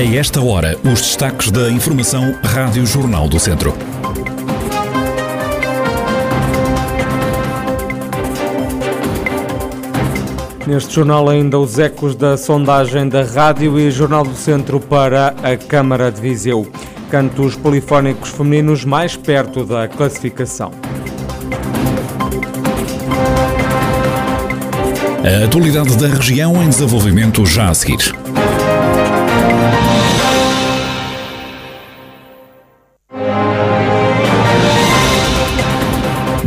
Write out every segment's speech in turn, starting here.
A esta hora, os destaques da Informação Rádio Jornal do Centro. Neste jornal, ainda os ecos da sondagem da Rádio e Jornal do Centro para a Câmara de Viseu. Cantos polifónicos femininos mais perto da classificação. A atualidade da região em desenvolvimento já a seguir.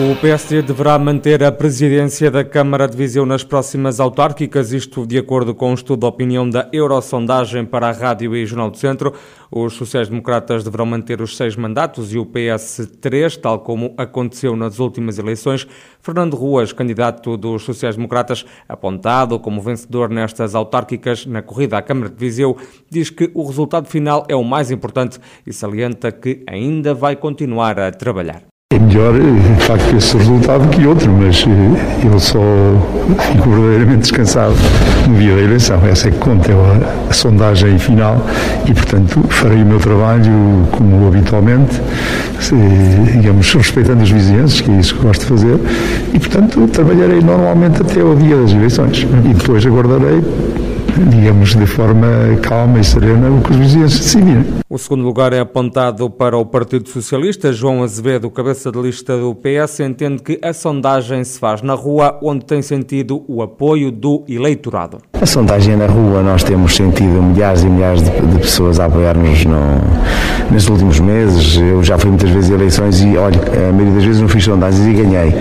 O PSD deverá manter a presidência da Câmara de Viseu nas próximas autárquicas, isto de acordo com um estudo de opinião da Eurosondagem para a Rádio e Jornal do Centro. Os sociais-democratas deverão manter os seis mandatos e o PS três, tal como aconteceu nas últimas eleições. Fernando Ruas, candidato dos sociais-democratas, apontado como vencedor nestas autárquicas na corrida à Câmara de Viseu, diz que o resultado final é o mais importante e salienta que ainda vai continuar a trabalhar. É melhor, de facto, esse resultado que outro, mas eh, eu só fico verdadeiramente descansado no dia da eleição. Essa é que conta, é a, sondagem final e, portanto, farei o meu trabalho como habitualmente, se, digamos, respeitando os vizinhanços, que é isso que gosto de fazer, e, portanto, trabalharei normalmente até ao dia das eleições. E depois aguardarei digamos, de forma calma e serena o que os vizinhos decidirem. O segundo lugar é apontado para o Partido Socialista. João Azevedo, cabeça de lista do PS, entende que a sondagem se faz na rua, onde tem sentido o apoio do eleitorado. A sondagem é na rua, nós temos sentido milhares e milhares de, de pessoas a apoiar-nos nestes últimos meses. Eu já fui muitas vezes a eleições e, olha, a maioria das vezes não fiz sondagens e ganhei.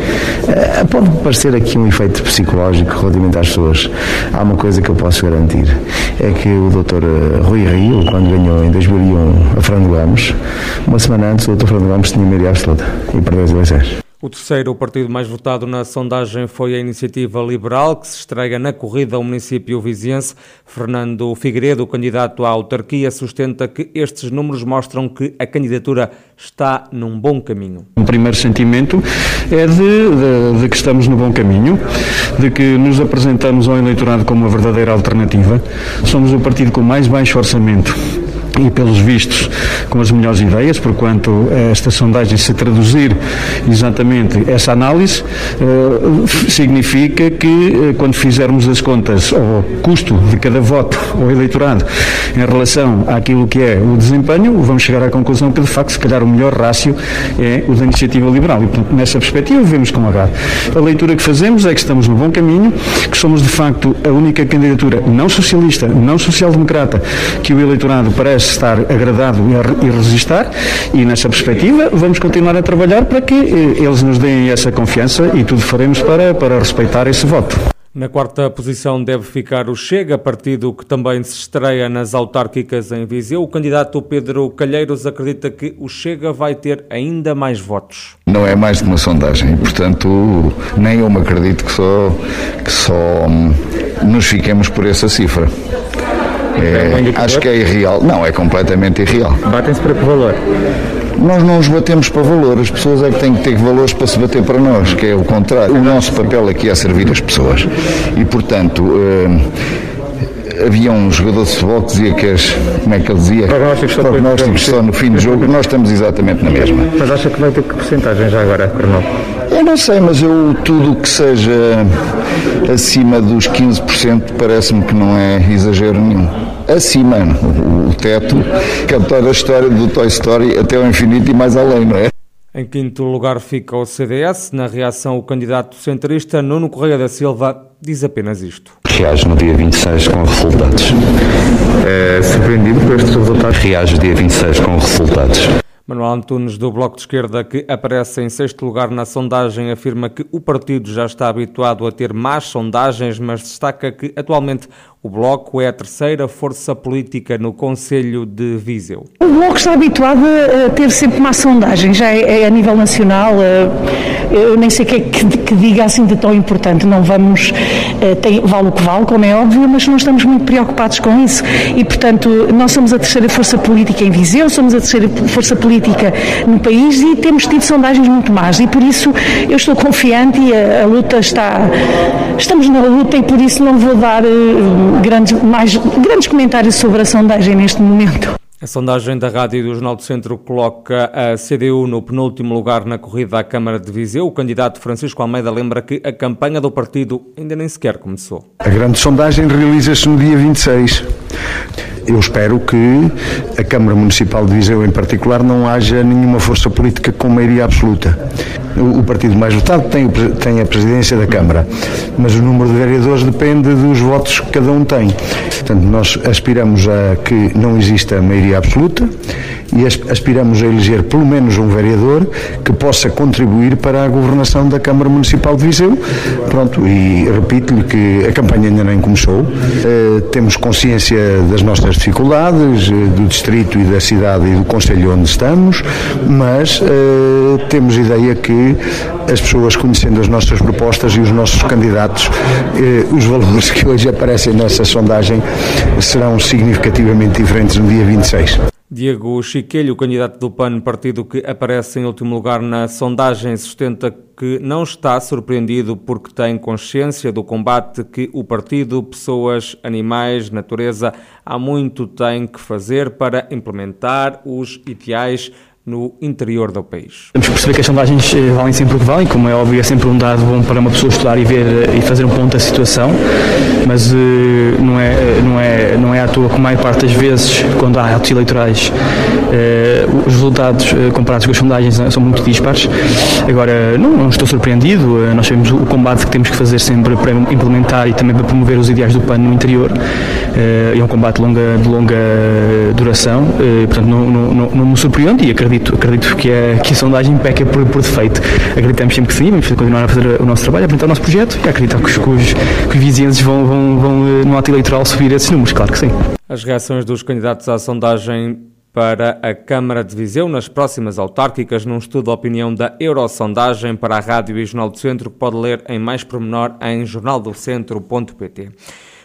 Eh, pode parecer aqui um efeito psicológico relativamente às pessoas. Há uma coisa que eu posso garantir é que o Dr. Eh, Rui Rio, quando ganhou em 2001 a Fernando Gomes, uma semana antes o Dr. Fernando Gomes tinha maioria absoluta e perdeu as eleições. O terceiro partido mais votado na sondagem foi a Iniciativa Liberal, que se estreia na corrida ao município viziense. Fernando Figueiredo, candidato à autarquia, sustenta que estes números mostram que a candidatura está num bom caminho. O primeiro sentimento é de, de, de que estamos no bom caminho, de que nos apresentamos ao eleitorado como uma verdadeira alternativa. Somos o partido com mais baixo orçamento e, pelos vistos, com as melhores ideias, porquanto esta sondagem se traduzir exatamente essa análise, eh, significa que eh, quando fizermos as contas ao custo de cada voto ao eleitorado em relação àquilo que é o desempenho, vamos chegar à conclusão que, de facto, se calhar o melhor rácio é o da iniciativa liberal. E, portanto, nessa perspectiva, vemos com agrado. A leitura que fazemos é que estamos no bom caminho, que somos, de facto, a única candidatura não socialista, não social-democrata, que o eleitorado parece estar agradado e resistar e nessa perspectiva vamos continuar a trabalhar para que eh, eles nos deem essa confiança e tudo faremos para, para respeitar esse voto. Na quarta posição deve ficar o Chega, partido que também se estreia nas autárquicas em Viseu. O candidato Pedro Calheiros acredita que o Chega vai ter ainda mais votos. Não é mais de uma sondagem e, portanto, nem eu me acredito que só, que só hum, nos fiquemos por essa cifra. É, acho que é irreal. Não, é completamente irreal. Batem-se para que valor? Nós não nos batemos para valor, as pessoas é que têm que ter valores para se bater para nós, que é o contrário. O nosso papel aqui é servir as pessoas. E, portanto, eh, havia um jogador de futebol que dizia que as, como é que ele dizia? Prognósticos só, Prognósticos só no fim do jogo, nós estamos exatamente na mesma. Mas acha que vai ter que porcentagem já agora, Arnaldo? Eu não sei, mas eu tudo que seja acima dos 15% parece-me que não é exagero nenhum. Acima, o, o teto, cantar a história do Toy Story até ao infinito e mais além, não é? Em quinto lugar fica o CDS. Na reação, o candidato centrista Nuno Correia da Silva diz apenas isto. Reage no dia 26 com resultados. É surpreendido por estes resultados? Reage no dia 26 com resultados. Manuel Antunes, do Bloco de Esquerda, que aparece em sexto lugar na sondagem, afirma que o partido já está habituado a ter más sondagens, mas destaca que atualmente o Bloco é a terceira força política no Conselho de Viseu. O Bloco está habituado a ter sempre má sondagem, já é, é a nível nacional. eu nem sei o que é que, que, diga assim de tão importante. Não vamos, uh, tem, vale o que vale, como é óbvio, mas não estamos muito preocupados com isso. E, portanto, nós somos a terceira força política em Viseu, somos a terceira força política no país e temos tido sondagens muito más. E por isso eu estou confiante e a, a luta está. Estamos na luta e por isso não vou dar uh, grandes, mais, grandes comentários sobre a sondagem neste momento. A sondagem da Rádio do Jornal do Centro coloca a CDU no penúltimo lugar na corrida à Câmara de Viseu. O candidato Francisco Almeida lembra que a campanha do partido ainda nem sequer começou. A grande sondagem realiza-se no dia 26 eu espero que a Câmara Municipal de Viseu, em particular, não haja nenhuma força política com maioria absoluta. O, partido mais votado tem, tem a presidência da Câmara, mas o número de vereadores depende dos votos que cada um tem. Portanto, nós aspiramos a que não exista maioria absoluta e aspiramos a eleger pelo menos um vereador que possa contribuir para a governação da Câmara Municipal de Viseu. Pronto, e repito-lhe que a campanha ainda nem começou. Uh, temos consciência das nossas dificuldades, uh, do distrito e da cidade e do conselho onde estamos, mas uh, temos ideia que as pessoas conhecendo as nossas propostas e os nossos candidatos, os valores que hoje aparecem nessa sondagem serão significativamente diferentes no dia 26. Diego Chiquelho, candidato do PAN, partido que aparece em último lugar na sondagem, sustenta que não está surpreendido porque tem consciência do combate que o partido, pessoas, animais, natureza, há muito tem que fazer para implementar os ideais no interior do país. Temos que perceber que as sondagens eh, valem sempre o que valem, como é óbvio, é sempre um dado bom para uma pessoa estudar e ver eh, e fazer um ponto da situação, mas uh, não, é, não, é, não é à toa que a maior parte das vezes, quando há atos eleitorais, os resultados comparados com as sondagens são muito dispares. Agora, não, não estou surpreendido, nós sabemos o combate que temos que fazer sempre para implementar e também para promover os ideais do PAN no interior. É um combate longa, de longa duração, portanto, não, não, não, me surpreende e acredito acredito, que, a, que a sondagem peca por, por defeito. Acreditamos sempre que sim, vamos continuar a fazer o nosso trabalho, a apresentar o nosso projeto e acreditar que os, que os, que os vizinhos vão, vão, vão, eh, no ato eleitoral, subir esses números, claro que sim. As reações dos candidatos à sondagem para a Câmara de Viseu nas próximas autárquicas, num estudo de opinião da Eurosondagem para a Rádio e Jornal do Centro, que pode ler em mais pormenor em jornaldocentro.pt.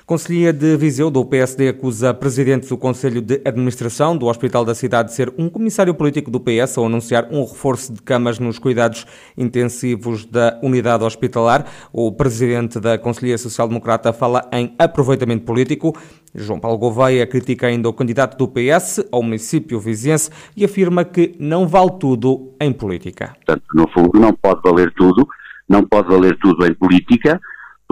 Conselhia de Viseu, do PSD, acusa presidente do Conselho de Administração do Hospital da cidade de ser um comissário político do PS ao anunciar um reforço de camas nos cuidados intensivos da unidade hospitalar. O presidente da Conselhia Social Democrata fala em aproveitamento político. João Paulo Gouveia critica ainda o candidato do PS ao município viziense e afirma que não vale tudo em política. Portanto, no fundo, não pode valer tudo, não pode valer tudo em política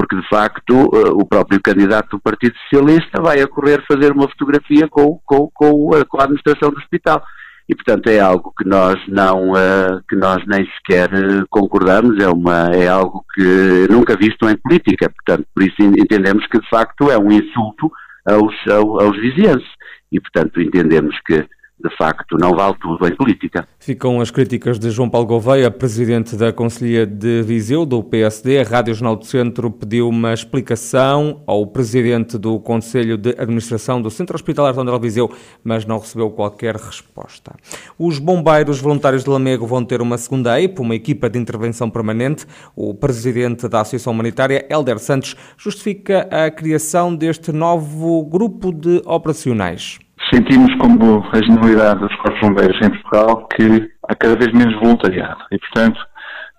porque de facto eh, o próprio candidato do Partido Socialista vai a correr fazer uma fotografia com, com, com, a, com a administração do hospital. E, portanto, é algo que nós não, uh, que nós nem sequer eh, concordamos, é, uma, é algo que nunca visto em política. Portanto, por isso entendemos que, de facto, é um insulto aos, aos, aos vizinhos. E, portanto, entendemos que de facto, não vale tudo em política. Ficam as críticas de João Paulo Gouveia, presidente da Conselhia de Viseu, do PSD. A Rádio Jornal do Centro pediu uma explicação ao presidente do Conselho de Administração do Centro Hospitalar de André Viseu, mas não recebeu qualquer resposta. Os bombeiros voluntários de Lamego vão ter uma segunda EIP, uma equipa de intervenção permanente. O presidente da Associação Humanitária, Helder Santos, justifica a criação deste novo grupo de operacionais sentimos como a generalidade dos corpos bombeiros em Portugal que há cada vez menos voluntariado e, portanto,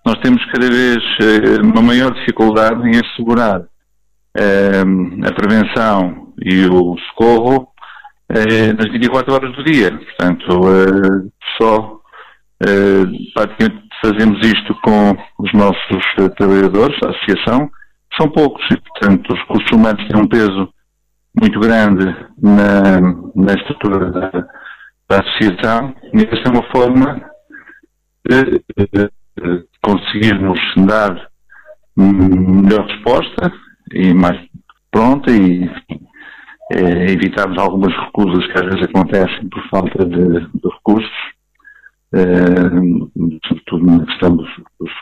nós temos cada vez uh, uma maior dificuldade em assegurar uh, a prevenção e o socorro uh, nas 24 horas do dia. Portanto, só praticamente fazemos isto com os nossos trabalhadores, a associação, são poucos e, portanto, os recursos humanos têm um peso muito grande na, na estrutura da, da associação e essa é uma forma de, de, conseguirmos dar melhor resposta e mais pronta e é, evitarmos algumas recusas que às vezes acontecem por falta de, de recursos, é, sobretudo na questão do,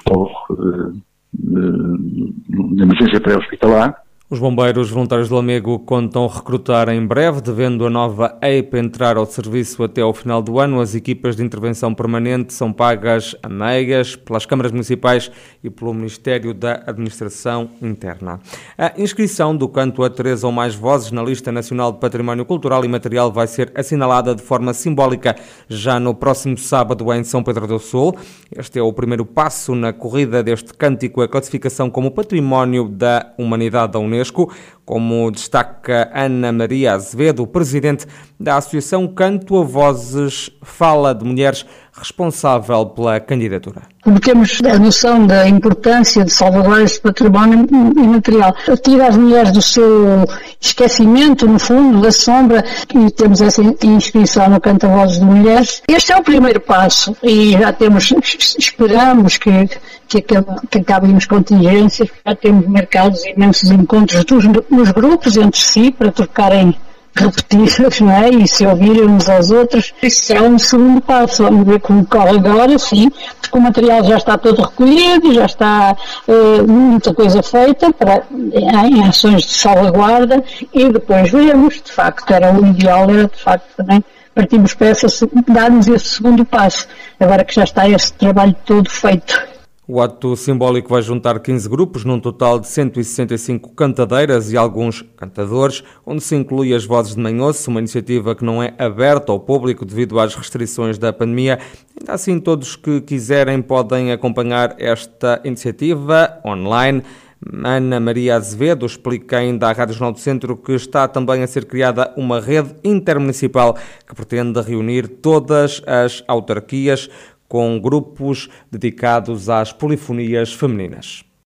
socorro, de, de emergência pré-hospitalar Os bombeiros voluntários do Lamego contam recrutar em breve, devendo a nova EIP entrar ao serviço até ao final do ano. As equipas de intervenção permanente são pagas a meias pelas câmaras municipais e pelo Ministério da Administração Interna. A inscrição do canto a três ou mais vozes na Lista Nacional de Património Cultural e Material vai ser assinalada de forma simbólica já no próximo sábado em São Pedro do Sul. Este é o primeiro passo na corrida deste cântico a classificação como Património da Humanidade da Unesco Unesco, como destaca Ana Maria Azevedo, presidente da Associação Canto a Vozes Fala de Mulheres, responsável pela candidatura. Temos a noção da importância de salvaguardar este património imaterial. Tira as mulheres do seu esquecimento, no fundo, da sombra, e temos essa inscrição no Canto a Vozes de Mulheres. Este é o primeiro passo e já temos, esperamos que, que, que acabem as contingências, já temos marcados imensos encontros dos, nos grupos entre si para trocarem repetidas, não é? E se ouvirem uns aos outros, isso será um segundo passo. Vamos ver como corre agora, sim, porque o material já está todo recolhido, já está uh, muita coisa feita para, em ações de salvaguarda e depois veremos, de facto, era o ideal, era de facto também partimos para essa, dar-nos esse segundo passo, agora que já está esse trabalho todo feito. O ato simbólico vai juntar 15 grupos, num total de 165 cantadeiras e alguns cantadores, onde se inclui as Vozes de Manhoço, uma iniciativa que não é aberta ao público devido às restrições da pandemia. Ainda assim, todos que quiserem podem acompanhar esta iniciativa online. Ana Maria Azevedo explica ainda à Rádio Jornal do Centro que está também a ser criada uma rede intermunicipal que pretende reunir todas as autarquias com grupos dedicados às polifonias femininas.